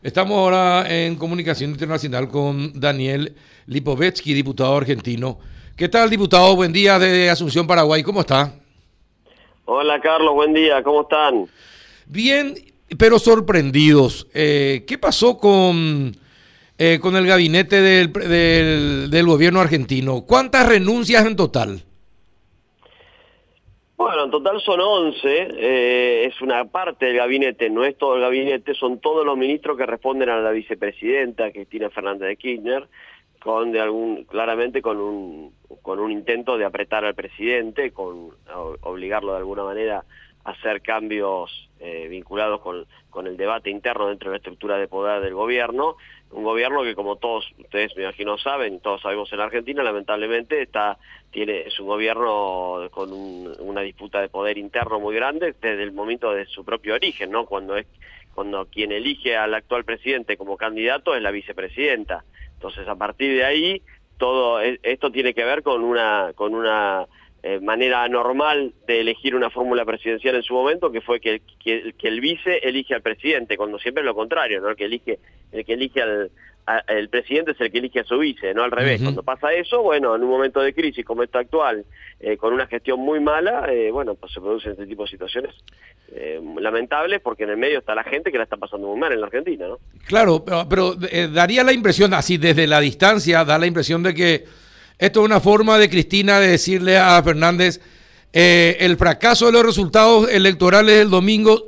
Estamos ahora en comunicación internacional con Daniel Lipovetsky, diputado argentino. ¿Qué tal, diputado? Buen día de Asunción, Paraguay. ¿Cómo está? Hola, Carlos. Buen día. ¿Cómo están? Bien, pero sorprendidos. Eh, ¿Qué pasó con, eh, con el gabinete del, del gobierno argentino? ¿Cuántas renuncias en total? En total son 11, eh, es una parte del gabinete, no es todo el gabinete, son todos los ministros que responden a la vicepresidenta Cristina Fernández de Kirchner, con de algún, claramente con un, con un intento de apretar al presidente, con obligarlo de alguna manera a hacer cambios eh, vinculados con, con el debate interno dentro de la estructura de poder del gobierno, un gobierno que como todos ustedes me imagino saben, todos sabemos en Argentina, lamentablemente está tiene es un gobierno con una disputa de poder interno muy grande desde el momento de su propio origen, ¿no? Cuando es cuando quien elige al actual presidente como candidato es la vicepresidenta. Entonces, a partir de ahí todo e, esto tiene que ver con una con una eh, manera normal de elegir una fórmula presidencial en su momento, que fue que, que, el vice elige al presidente, cuando siempre es lo contrario, ¿no? El que elige, el que elige al el presidente es el que elige a su vice, no al revés. Cuando pasa eso, bueno, en un momento de crisis como esta actual, eh, con una gestión muy mala, eh, bueno, pues se producen este tipo de situaciones lamentables porque en el medio está la gente que la está pasando muy mal en la Argentina, ¿no? Claro, pero, pero daría la impresión, así desde la distancia, da la impresión de que esto es una forma de Cristina de decirle a Fernández, eh, el fracaso de los resultados electorales del domingo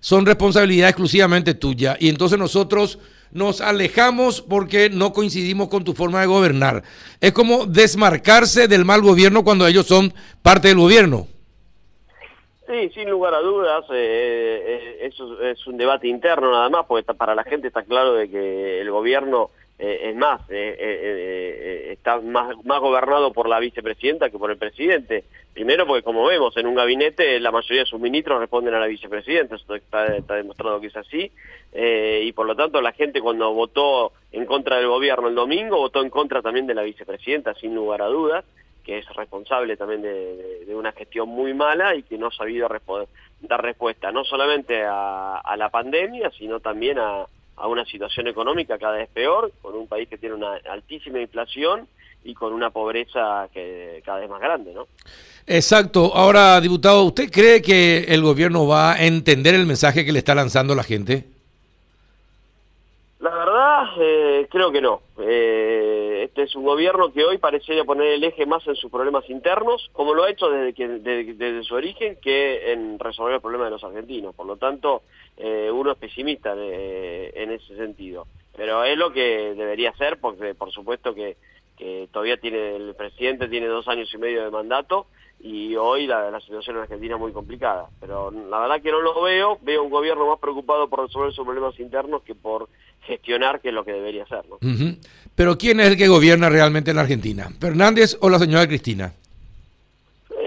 son responsabilidad exclusivamente tuya. Y entonces nosotros nos alejamos porque no coincidimos con tu forma de gobernar. Es como desmarcarse del mal gobierno cuando ellos son parte del gobierno. Sí, sin lugar a dudas, eh, eh, eso es un debate interno nada más, porque para la gente está claro de que el gobierno eh, es más, eh, eh, está más, más gobernado por la vicepresidenta que por el presidente. Primero porque como vemos en un gabinete la mayoría de sus ministros responden a la vicepresidenta, eso está, demostrado que es así, y por lo tanto la gente cuando votó en contra del gobierno el domingo votó en contra también de la vicepresidenta, sin lugar a dudas, que es responsable también de, una gestión muy mala y que no ha sabido dar respuesta no solamente a la pandemia, sino también a a una situación económica cada vez peor, con un país que tiene una altísima inflación y con una pobreza que cada vez más grande, ¿no? Exacto. Ahora, diputado, ¿usted cree que el gobierno va a entender el mensaje que le está lanzando la gente? La verdad, eh, creo que no. Eh, este es un gobierno que hoy parecería poner el eje más en sus problemas internos, como lo ha hecho desde, que, desde, su origen, que en resolver el problema de los argentinos. Por lo tanto, eh, uno es pesimista en ese sentido. Pero es lo que debería ser, porque por supuesto que, que todavía tiene el presidente tiene dos años y medio de mandato y hoy la, la, situación en Argentina es muy complicada. Pero la verdad que no lo veo, veo un gobierno más preocupado por resolver sus problemas internos que por gestionar, que es lo que debería ser. ¿no? Pero ¿quién es el que gobierna realmente en Argentina? ¿Fernández o la señora Cristina?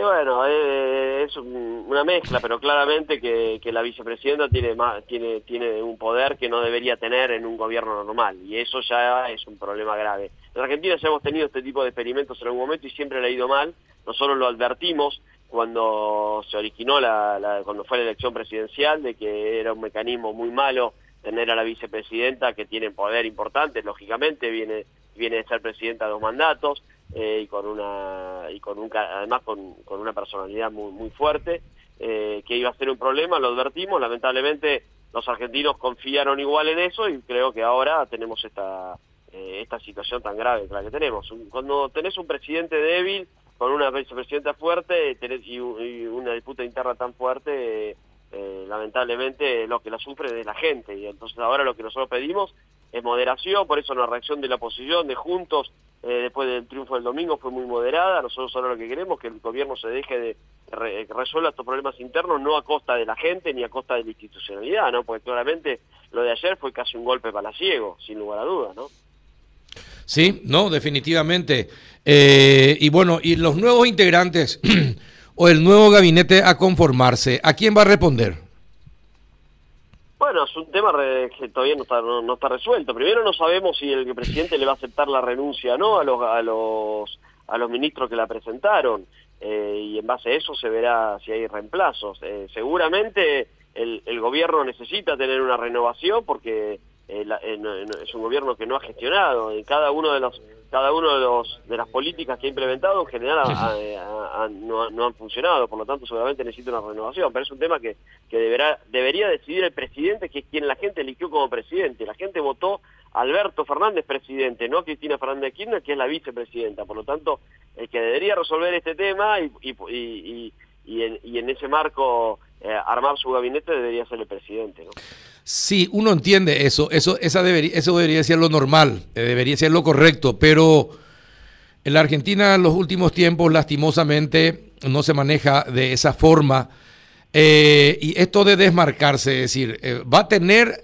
bueno, eh, es una mezcla, pero claramente que, que, la vicepresidenta tiene, tiene, tiene un poder que no debería tener en un gobierno normal, y eso ya es un problema grave. En Argentina ya hemos tenido este tipo de experimentos en algún momento y siempre le ha ido mal, nosotros lo advertimos cuando se originó la, cuando fue la elección presidencial de que era un mecanismo muy malo tener a la vicepresidenta que tiene poder importante, lógicamente viene viene de ser presidenta de dos mandatos eh, y con una y con un además con, con una personalidad muy muy fuerte eh, que iba a ser un problema, lo advertimos, lamentablemente los argentinos confiaron igual en eso y creo que ahora tenemos esta eh, esta situación tan grave la que tenemos. Cuando tenés un presidente débil con una vicepresidenta fuerte y, una disputa interna tan fuerte, eh, lamentablemente lo que la sufre es la gente. Y entonces ahora lo que nosotros pedimos es moderación, por eso la reacción de la oposición, de Juntos, eh, después del triunfo del domingo, fue muy moderada. Nosotros ahora lo que queremos es que el gobierno se deje de re, resuelva estos problemas internos, no a costa de la gente ni a costa de la institucionalidad, ¿no? Porque claramente lo de ayer fue casi un golpe palaciego, sin lugar a dudas, ¿no? Sí, no, definitivamente. Eh, y bueno, y los nuevos integrantes o el nuevo gabinete a conformarse, ¿a quién va a responder? Bueno, es un tema que todavía no está, no, está resuelto. Primero no sabemos si el presidente le va a aceptar la renuncia no a los, a los, a los ministros que la presentaron. Eh, y en base a eso se verá si hay reemplazos. Eh, seguramente el, el, gobierno necesita tener una renovación porque es un gobierno que no ha gestionado. En cada uno de los cada uno de los de las políticas que ha implementado en general no, han funcionado, por lo tanto seguramente necesita una renovación, pero es un tema que, que deberá, debería decidir el presidente, que es quien la gente eligió como presidente. La gente votó Alberto Fernández presidente, no Cristina Fernández de Kirchner, que es la vicepresidenta. Por lo tanto, el que debería resolver este tema y, y, y, en, y en, ese marco eh, armar su gabinete debería ser el presidente. ¿no? Sí, uno entiende eso, eso, esa debería, eso debería ser lo normal, eh, debería ser lo correcto, pero en la Argentina en los últimos tiempos lastimosamente no se maneja de esa forma. Eh, y esto de desmarcarse, es decir, va a tener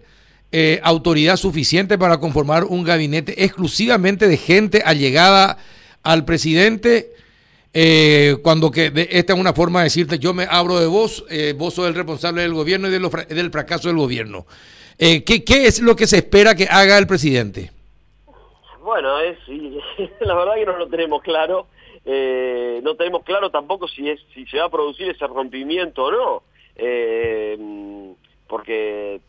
autoridad suficiente para conformar un gabinete exclusivamente de gente allegada al presidente eh, cuando que esta es una forma de decirte yo me abro de vos, eh, vos sos el responsable del gobierno y del fracaso del gobierno. Eh, ¿qué, ¿Qué es lo que se espera que haga el presidente? Bueno, es la verdad que no lo tenemos claro. Eh, no tenemos claro tampoco si es si se va a producir ese rompimiento o no. porque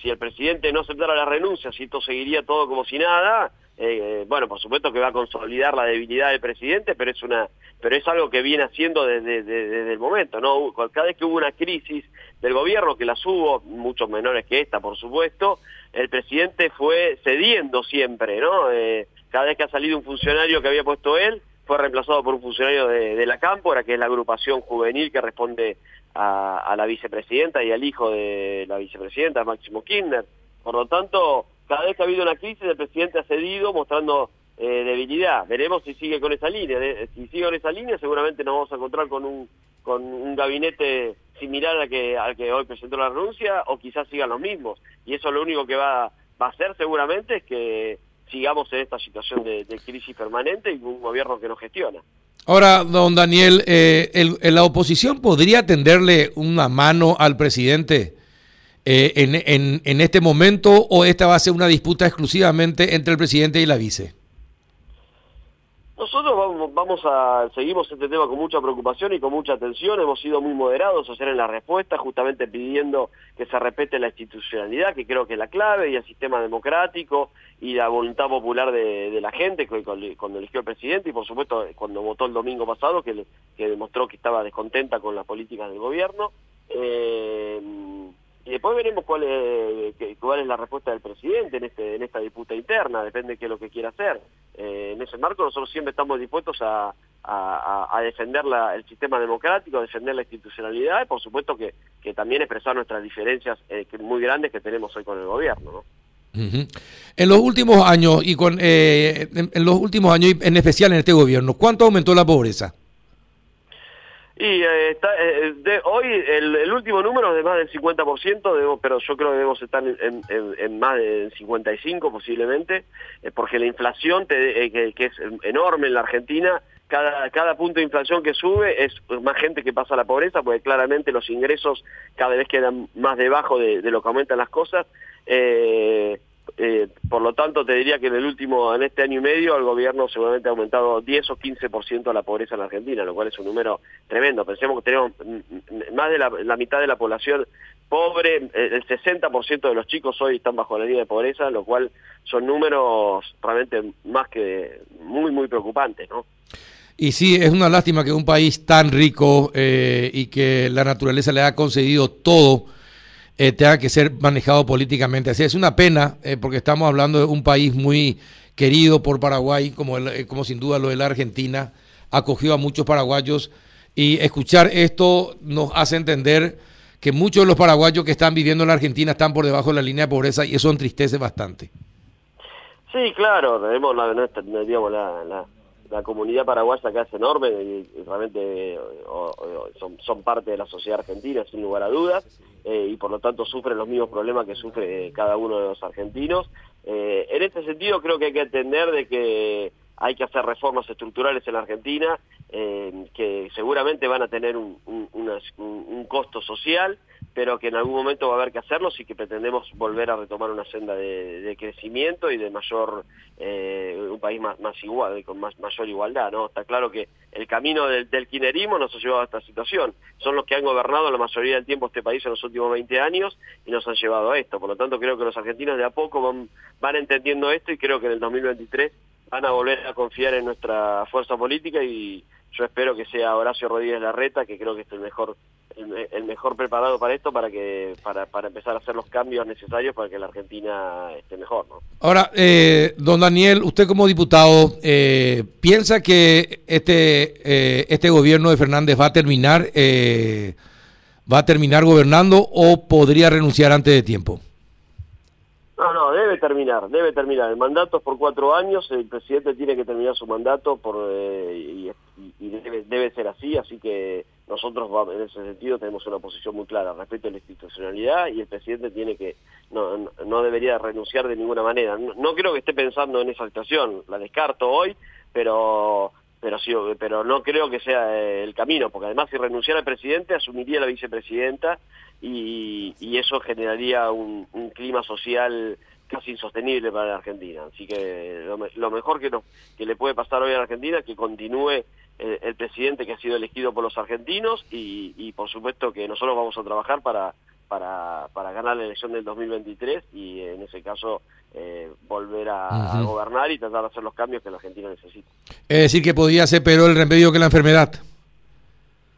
si el presidente no aceptara la renuncia, si esto seguiría todo como si nada, eh, bueno, por supuesto que va a consolidar la debilidad del presidente, pero es una, pero es algo que viene haciendo desde, desde, el momento, ¿no? Cada vez que hubo una crisis del gobierno, que las hubo, muchos menores que esta, por supuesto, el presidente fue cediendo siempre, ¿no? Eh, cada vez que ha salido un funcionario que había puesto él, fue reemplazado por un funcionario de, la Cámpora, que es la agrupación juvenil que responde a, a la vicepresidenta y al hijo de la vicepresidenta, Máximo Kirchner. Por lo tanto, cada vez que ha habido una crisis el presidente ha cedido mostrando eh, debilidad. Veremos si sigue con esa línea. Si sigue con esa línea seguramente nos vamos a encontrar con un, con un gabinete similar al que, al que hoy presentó la renuncia o quizás sigan los mismos. Y eso lo único que va, a hacer seguramente es que sigamos en esta situación de, crisis permanente y un gobierno que no gestiona. Ahora, don Daniel, eh, ¿la oposición podría tenderle una mano al presidente eh, en, en, este momento o esta va a ser una disputa exclusivamente entre el presidente y la vice? Nosotros vamos, vamos a seguimos este tema con mucha preocupación y con mucha atención. Hemos sido muy moderados hacer en la respuesta, justamente pidiendo que se respete la institucionalidad, que creo que es la clave, y el sistema democrático y la voluntad popular de, la gente cuando eligió el presidente y por supuesto cuando votó el domingo pasado, que, que demostró que estaba descontenta con las políticas del gobierno. Eh, y después veremos cuál es, cuál es la respuesta del presidente en, este, en esta disputa interna, depende de qué es lo que quiera hacer. Eh, en ese marco nosotros siempre estamos dispuestos a, defender la, el sistema democrático, a defender la institucionalidad y por supuesto que, que también expresar nuestras diferencias eh, muy grandes que tenemos hoy con el gobierno. ¿no? En los últimos años y con eh, en, los últimos años en especial en este gobierno, ¿cuánto aumentó la pobreza? Y eh, está, eh, de, hoy el, último número es de más del 50%, pero yo creo que debemos estar en, en, más del 55 posiblemente, eh, porque la inflación que, es enorme en la Argentina, cada, cada punto de inflación que sube es más gente que pasa a la pobreza, porque claramente los ingresos cada vez quedan más debajo de, de lo que aumentan las cosas. Eh, eh, por lo tanto, te diría que en el último, en este año y medio, el gobierno seguramente ha aumentado 10 o 15% la pobreza en la Argentina, lo cual es un número tremendo. Pensemos que tenemos más de la, mitad de la población pobre, eh, el 60% de los chicos hoy están bajo la línea de pobreza, lo cual son números realmente más que muy, muy preocupantes, ¿no? Y sí, es una lástima que un país tan rico eh, y que la naturaleza le ha concedido todo, eh, tenga que ser manejado políticamente así. Es una pena, eh, porque estamos hablando de un país muy querido por Paraguay, como, eh, como sin duda lo de la Argentina, acogió a muchos paraguayos y escuchar esto nos hace entender que muchos de los paraguayos que están viviendo en la Argentina están por debajo de la línea de pobreza y eso entristece bastante. Sí, claro, tenemos la, digamos, la, la comunidad paraguaya acá es enorme y, realmente son, parte de la sociedad argentina, sin lugar a dudas, eh, y por lo tanto sufren los mismos problemas que sufre cada uno de los argentinos. Eh, en este sentido creo que hay que entender de que hay que hacer reformas estructurales en la Argentina eh, que seguramente van a tener un, un, costo social, pero que en algún momento va a haber que hacerlo si que pretendemos volver a retomar una senda de, crecimiento y de mayor, eh, un país más, más igual, con más, mayor igualdad, ¿no? Está claro que el camino del, del nos ha llevado a esta situación. Son los que han gobernado la mayoría del tiempo este país en los últimos 20 años y nos han llevado a esto. Por lo tanto, creo que los argentinos de a poco van, van entendiendo esto y creo que en el 2023 van a volver a confiar en nuestra fuerza política y yo espero que sea Horacio Rodríguez Larreta, que creo que es el mejor el, mejor preparado para esto, para que para, para, empezar a hacer los cambios necesarios para que la Argentina esté mejor. ¿no? Ahora, eh, don Daniel, usted como diputado, eh, ¿piensa que este, eh, este gobierno de Fernández va a terminar va a terminar gobernando o podría renunciar antes de tiempo? No, no, debe terminar, debe terminar. El mandato es por cuatro años, el presidente tiene que terminar su mandato por, y, y debe, debe ser así, así que nosotros en ese sentido tenemos una posición muy clara respecto a la institucionalidad y el presidente tiene que no, no debería renunciar de ninguna manera. No, creo que esté pensando en esa actuación, la descarto hoy, pero pero sí, pero no creo que sea eh, el camino, porque además si renunciara el presidente asumiría la vicepresidenta y, y eso generaría un, un clima social casi insostenible para la Argentina. Así que lo, mejor que, que le puede pasar hoy a la Argentina es que continúe el, presidente que ha sido elegido por los argentinos y, por supuesto que nosotros vamos a trabajar para, para, para ganar la elección del 2023 y en ese caso eh, volver a, gobernar y tratar de hacer los cambios que la Argentina necesita. Es decir, que podría ser peor el remedio que la enfermedad.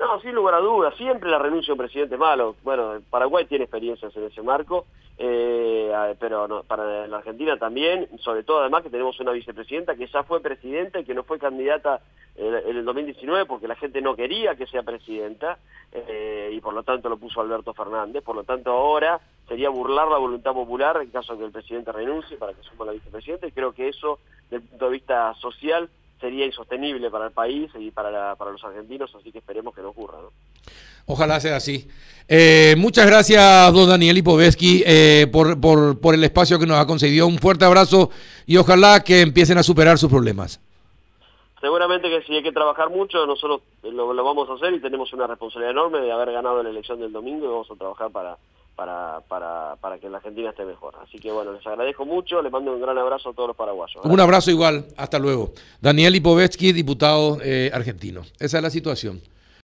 No, sin lugar a dudas, siempre la renuncia a un presidente malo. Bueno, Paraguay tiene experiencias en ese marco, eh, pero para la Argentina también, sobre todo además que tenemos una vicepresidenta que ya fue presidenta y que no fue candidata en, el 2019 porque la gente no quería que sea presidenta eh, y por lo tanto lo puso Alberto Fernández. Por lo tanto ahora sería burlar la voluntad popular en caso de que el presidente renuncie para que suma la vicepresidenta y creo que eso, desde el punto de vista social, sería insostenible para el país y para, para los argentinos, así que esperemos que no ocurra. ¿no? Ojalá sea así. Eh, muchas gracias, don Daniel Ipovetsky, eh, por, por, por, el espacio que nos ha concedido. Un fuerte abrazo y ojalá que empiecen a superar sus problemas. Seguramente que si hay que trabajar mucho, nosotros lo, lo vamos a hacer y tenemos una responsabilidad enorme de haber ganado la elección del domingo y vamos a trabajar para, para, para, para que la Argentina esté mejor. Así que bueno, les agradezco mucho, les mando un gran abrazo a todos los paraguayos. Un abrazo igual, hasta luego. Daniel Ipovetsky, diputado eh, argentino. Esa es la situación.